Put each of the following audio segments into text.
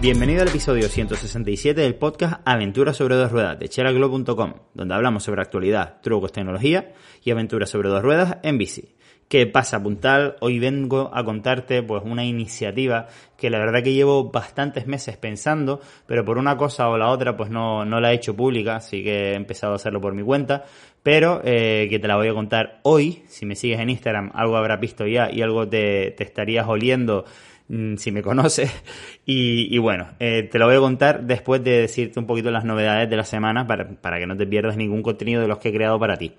Bienvenido al episodio 167 del podcast Aventuras sobre dos ruedas de cheraglo.com, donde hablamos sobre actualidad, trucos, tecnología y aventuras sobre dos ruedas en bici. ¿Qué pasa, Puntal? Hoy vengo a contarte pues una iniciativa que la verdad que llevo bastantes meses pensando, pero por una cosa o la otra pues no, no la he hecho pública, así que he empezado a hacerlo por mi cuenta, pero eh, que te la voy a contar hoy. Si me sigues en Instagram, algo habrás visto ya y algo te, te estarías oliendo Mm, si me conoces. Y, bueno, eh, te lo voy a contar después de decirte un poquito las novedades de la semana para, para que no te pierdas ningún contenido de los que he creado para ti.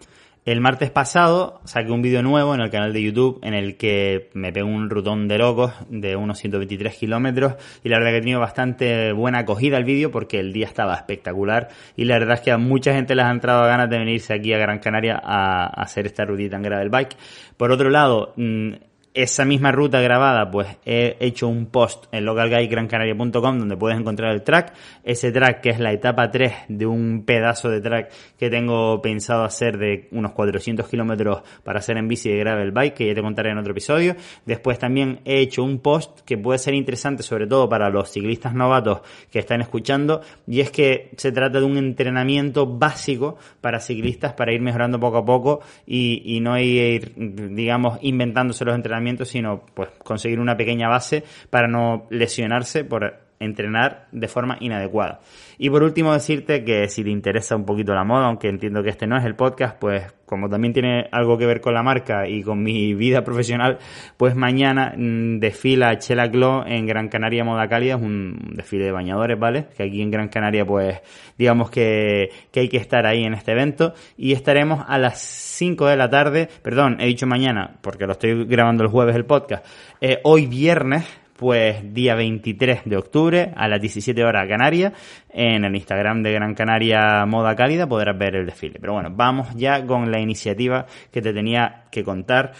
El martes pasado saqué un vídeo nuevo en el canal de YouTube en el que me pego un rutón de locos de unos 123 kilómetros y la verdad que he tenido bastante buena acogida el vídeo porque el día estaba espectacular y la verdad es que a mucha gente les ha entrado ganas de venirse aquí a Gran Canaria a, hacer esta rutita en gravel bike. Por otro lado, mm, esa misma ruta grabada, pues he hecho un post en localguidegrancanaria.com donde puedes encontrar el track. Ese track que es la etapa 3 de un pedazo de track que tengo pensado hacer de unos 400 kilómetros para hacer en bici de gravel bike, que ya te contaré en otro episodio. Después también he hecho un post que puede ser interesante sobre todo para los ciclistas novatos que están escuchando y es que se trata de un entrenamiento básico para ciclistas para ir mejorando poco a poco y, y no ir, digamos, inventándose los entrenamientos sino pues conseguir una pequeña base para no lesionarse por entrenar de forma inadecuada. Y por último decirte que si te interesa un poquito la moda, aunque entiendo que este no es el podcast, pues como también tiene algo que ver con la marca y con mi vida profesional, pues mañana mm, desfila Chela Glow en Gran Canaria Moda Cálida, es un desfile de bañadores, ¿vale? Que aquí en Gran Canaria pues digamos que, que hay que estar ahí en este evento y estaremos a las 5 de la tarde, perdón, he dicho mañana porque lo estoy grabando el jueves el podcast, eh, hoy viernes pues día 23 de octubre a las 17 horas Canarias en el Instagram de Gran Canaria Moda Cálida podrás ver el desfile. Pero bueno, vamos ya con la iniciativa que te tenía que contar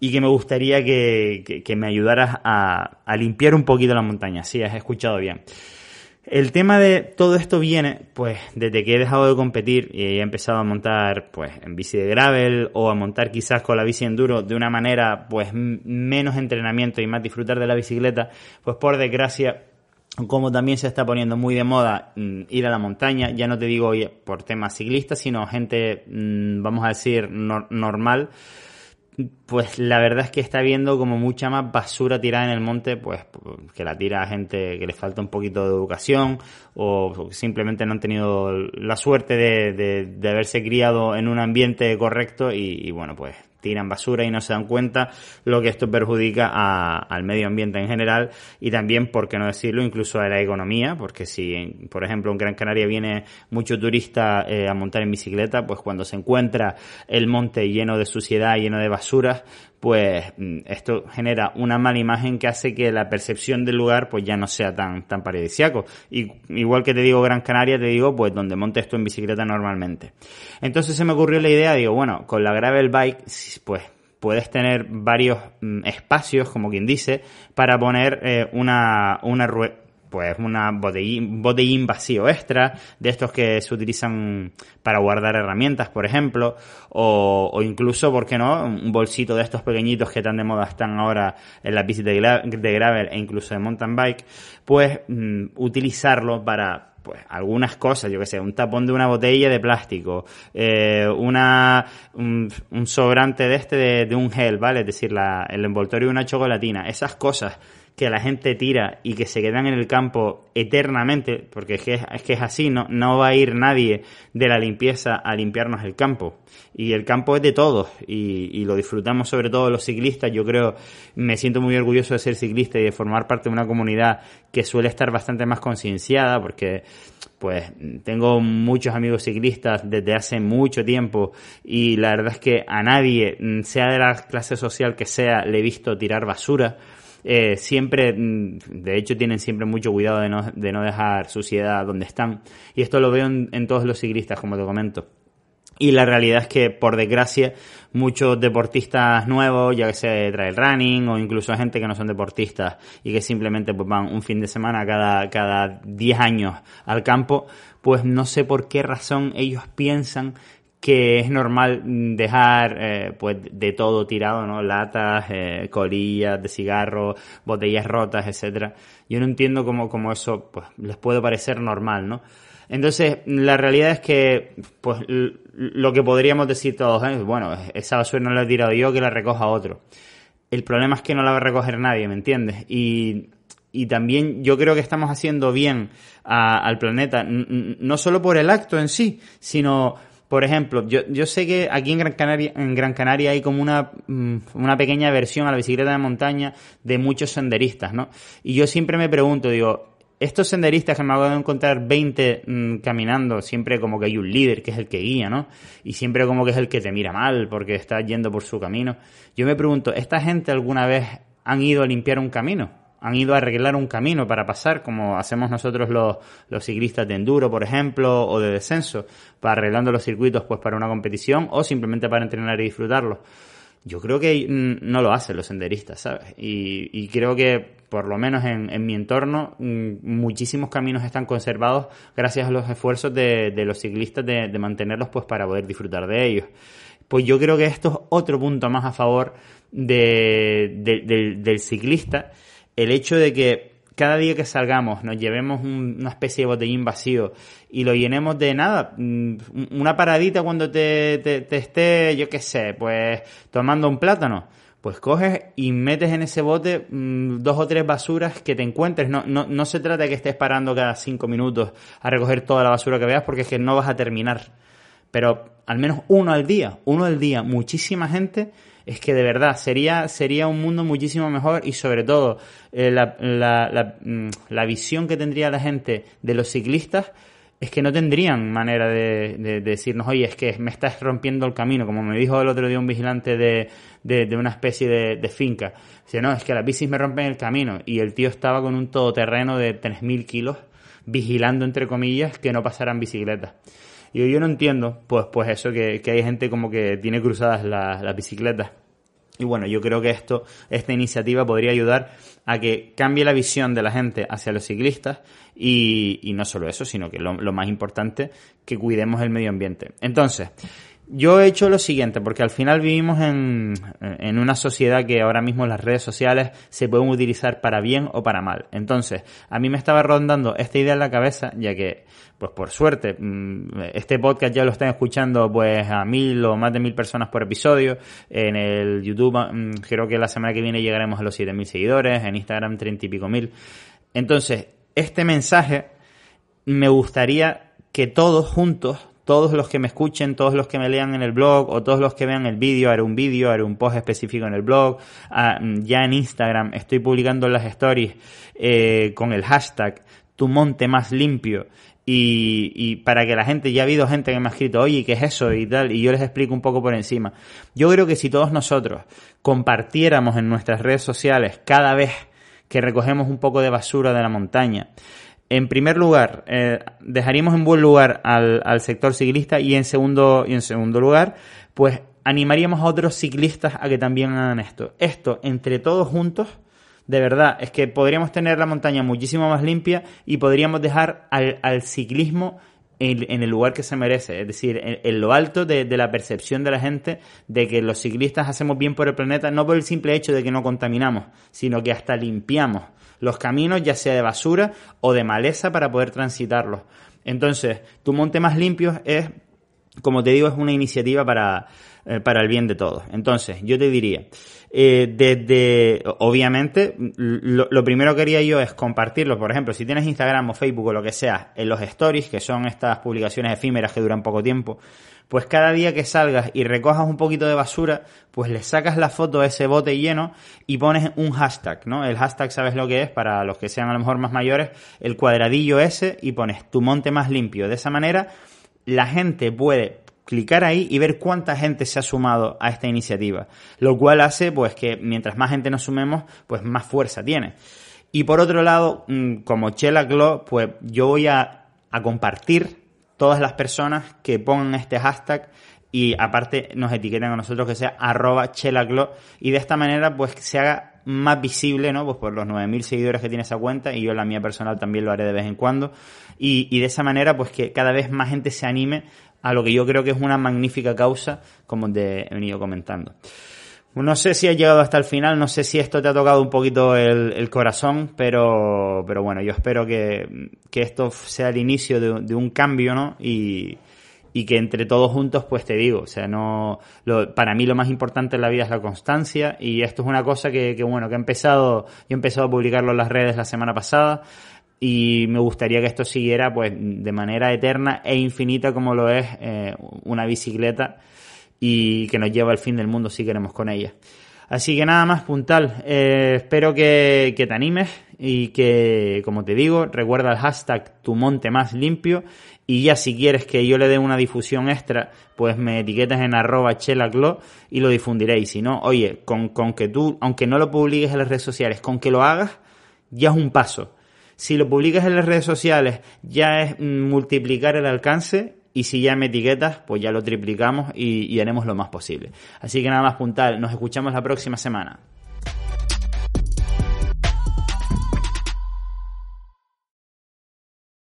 y que me gustaría que, me ayudaras a, a limpiar un poquito la montaña. Sí, has escuchado bien. El tema de todo esto viene, pues, desde que he dejado de competir y he empezado a montar, pues, en bici de gravel o a montar quizás con la bici enduro de una manera, pues, menos entrenamiento y más disfrutar de la bicicleta, pues, por desgracia, como también se está poniendo muy de moda mm, ir a la montaña, ya no te digo por temas ciclistas, sino gente, mm, vamos a decir, normal, pues la verdad es que está viendo como mucha más basura tirada en el monte, pues que la tira a gente que le falta un poquito de educación o simplemente no han tenido la suerte de, de, haberse criado en un ambiente correcto y, y bueno, pues tiran basura y no se dan cuenta lo que esto perjudica al medio ambiente en general y también, por qué no decirlo, incluso a la economía, porque si, por ejemplo, en Gran Canaria viene mucho turista eh, a montar en bicicleta, pues cuando se encuentra el monte lleno de suciedad, lleno de basuras, pues mm, esto genera una mala imagen que hace que la percepción del lugar pues ya no sea tan, tan paradisiaco. Y, igual que te digo Gran Canaria, te digo pues donde montes tú en bicicleta normalmente. Entonces se me ocurrió la idea, digo, bueno, con la gravel bike, pues puedes tener varios mm, espacios, como quien dice, para poner eh, una, una, pues una botellín, botellín vacío extra, de estos que se utilizan para guardar herramientas, por ejemplo, o, o incluso, ¿por qué no?, un bolsito de estos pequeñitos que tan de moda están ahora en las bicis de, gravel e incluso de mountain bike, pues mm, utilizarlo para pues algunas cosas, yo que sé, un tapón de una botella de plástico, eh, una un, sobrante de este de, de, un gel, ¿vale? Es decir, la, el envoltorio de una chocolatina, esas cosas que la gente tira y que se quedan en el campo eternamente, porque es que es, que es así, no, no va a ir nadie de la limpieza a limpiarnos el campo. Y el campo es de todos y, y lo disfrutamos sobre todo los ciclistas. Yo creo, me siento muy orgulloso de ser ciclista y de formar parte de una comunidad que suele estar bastante más concienciada, porque pues tengo muchos amigos ciclistas desde hace mucho tiempo y la verdad es que a nadie, sea de la clase social que sea, le he visto tirar basura eh, siempre, mm, de hecho, tienen siempre mucho cuidado de no, de no dejar suciedad donde están. Y esto lo veo en, todos los ciclistas, como te comento. Y la realidad es que, por desgracia, muchos deportistas nuevos, ya que sea trail running o incluso gente que no son deportistas y que simplemente pues, van un fin de semana cada, cada 10 años al campo, pues no sé por qué razón ellos piensan que es normal dejar eh, pues de todo tirado, ¿no? Latas, eh, colillas de cigarro, botellas rotas, etcétera. Yo no entiendo cómo, cómo eso pues les puede parecer normal, ¿no? Entonces, la realidad es que, pues, lo que podríamos decir todos es, bueno, esa basura no la he tirado yo, que la recoja otro. El problema es que no la va a recoger nadie, ¿me entiendes? Y, y también yo creo que estamos haciendo bien al planeta, no solo por el acto en sí, sino por ejemplo, yo, yo sé que aquí en Gran Canaria, en Gran Canaria hay como una, mm, una pequeña versión a la bicicleta de montaña de muchos senderistas, ¿no? Y yo siempre me pregunto, digo, estos senderistas que me hago de encontrar 20 mm, caminando, siempre como que hay un líder que es el que guía, ¿no? Y siempre como que es el que te mira mal porque está yendo por su camino. Yo me pregunto, ¿esta gente alguna vez han ido a limpiar un camino? Han ido a arreglar un camino para pasar, como hacemos nosotros los, los ciclistas de enduro, por ejemplo, o de descenso, para arreglando los circuitos pues para una competición o simplemente para entrenar y disfrutarlo. Yo creo que no lo hacen los senderistas, ¿sabes? Y, y creo que, por lo menos en, en, mi entorno, muchísimos caminos están conservados gracias a los esfuerzos de, de los ciclistas de, de, mantenerlos pues para poder disfrutar de ellos. Pues yo creo que esto es otro punto más a favor de, del, del ciclista el hecho de que cada día que salgamos nos llevemos una especie de botellín vacío y lo llenemos de nada, mm, una paradita cuando te, te, esté, yo qué sé, pues tomando un plátano, pues coges y metes en ese bote mm, dos o tres basuras que te encuentres. No, no, no se trata de que estés parando cada cinco minutos a recoger toda la basura que veas porque es que no vas a terminar. Pero al menos uno al día, uno al día, muchísima gente es que de verdad sería, sería un mundo muchísimo mejor y sobre todo eh, la, la, mm, la, visión que tendría la gente de los ciclistas es que no tendrían manera de, decirnos, oye, es que me estás rompiendo el camino, como me dijo el otro día un vigilante de, de, una especie de, finca. Dice, no, es que las bicis me rompen el camino. Y el tío estaba con un todoterreno de 3.000 kilos, vigilando, entre comillas, que no pasaran bicicletas. Y yo no entiendo, pues, pues eso, que, que hay gente como que tiene cruzadas las bicicletas. Y bueno, yo creo que esto, esta iniciativa podría ayudar a que cambie la visión de la gente hacia los ciclistas y, y no solo eso, sino que lo, lo, más importante, que cuidemos el medio ambiente. Entonces, yo he hecho lo siguiente, porque al final vivimos en, en, una sociedad que ahora mismo las redes sociales se pueden utilizar para bien o para mal. Entonces, a mí me estaba rondando esta idea en la cabeza, ya que, pues por suerte, mm, este podcast ya lo están escuchando pues a mil o más de mil personas por episodio. En el YouTube, mm, creo que la semana que viene llegaremos a los siete mil seguidores, en Instagram treinta y pico mil. Entonces, este mensaje me gustaría que todos juntos todos los que me escuchen, todos los que me lean en el blog o todos los que vean el vídeo, haré un vídeo, haré un post específico en el blog. Ah, ya en Instagram estoy publicando las stories eh, con el hashtag tu monte más limpio. Y, y, para que la gente, ya ha habido gente que me ha escrito, oye, ¿qué es eso? y tal, y yo les explico un poco por encima. Yo creo que si todos nosotros compartiéramos en nuestras redes sociales cada vez que recogemos un poco de basura de la montaña, en primer lugar, eh, dejaríamos en buen lugar al, al, sector ciclista y en segundo, y en segundo lugar, pues animaríamos a otros ciclistas a que también hagan esto. Esto, entre todos juntos, de verdad, es que podríamos tener la montaña muchísimo más limpia y podríamos dejar al, al ciclismo en, el lugar que se merece, es decir, en, lo alto de, la percepción de la gente de que los ciclistas hacemos bien por el planeta, no por el simple hecho de que no contaminamos, sino que hasta limpiamos los caminos, ya sea de basura o de maleza, para poder transitarlos. Entonces, tu monte más limpio es, como te digo, es una iniciativa para, eh, para el bien de todos. Entonces, yo te diría, eh, desde, obviamente, lo, lo, primero que haría yo es compartirlo. Por ejemplo, si tienes Instagram o Facebook o lo que sea, en los stories, que son estas publicaciones efímeras que duran poco tiempo, pues cada día que salgas y recojas un poquito de basura, pues le sacas la foto a ese bote lleno y pones un hashtag, ¿no? El hashtag, ¿sabes lo que es? Para los que sean a lo mejor más mayores, el cuadradillo ese y pones tu monte más limpio. De esa manera, la gente puede clicar ahí y ver cuánta gente se ha sumado a esta iniciativa. Lo cual hace, pues, que mientras más gente nos sumemos, pues más fuerza tiene. Y por otro lado, mm, como Chela Glow, pues yo voy a, compartir todas las personas que pongan este hashtag y aparte nos etiqueten a nosotros que sea arroba y de esta manera pues se haga más visible, ¿no? Pues por los 9.000 seguidores que tiene esa cuenta y yo la mía personal también lo haré de vez en cuando. Y, y de esa manera, pues que cada vez más gente se anime a lo que yo creo que es una magnífica causa, como te he venido comentando. No sé si has llegado hasta el final, no sé si esto te ha tocado un poquito el, corazón, pero, pero bueno, yo espero que, que esto sea el inicio de, de un cambio, ¿no? Y, y que entre todos juntos, pues te digo, o sea, no, lo, para mí lo más importante en la vida es la constancia y esto es una cosa que, que, bueno, que he empezado, he empezado a publicarlo en las redes la semana pasada y me gustaría que esto siguiera pues de manera eterna e infinita como lo es eh, una bicicleta y que nos lleva al fin del mundo si queremos con ella. Así que nada más puntal, eh, espero que, te animes y que, como te digo, recuerda el hashtag tu monte más limpio y ya si quieres que yo le dé una difusión extra, pues me etiquetas en arroba chelaclo y lo difundiré. Y si no, oye, con, que tú, aunque no lo publiques en las redes sociales, con que lo hagas, ya es un paso. Si lo publicas en las redes sociales, ya es multiplicar el alcance y si ya me etiquetas, pues ya lo triplicamos y, y haremos lo más posible. Así que nada más puntal, nos escuchamos la próxima semana.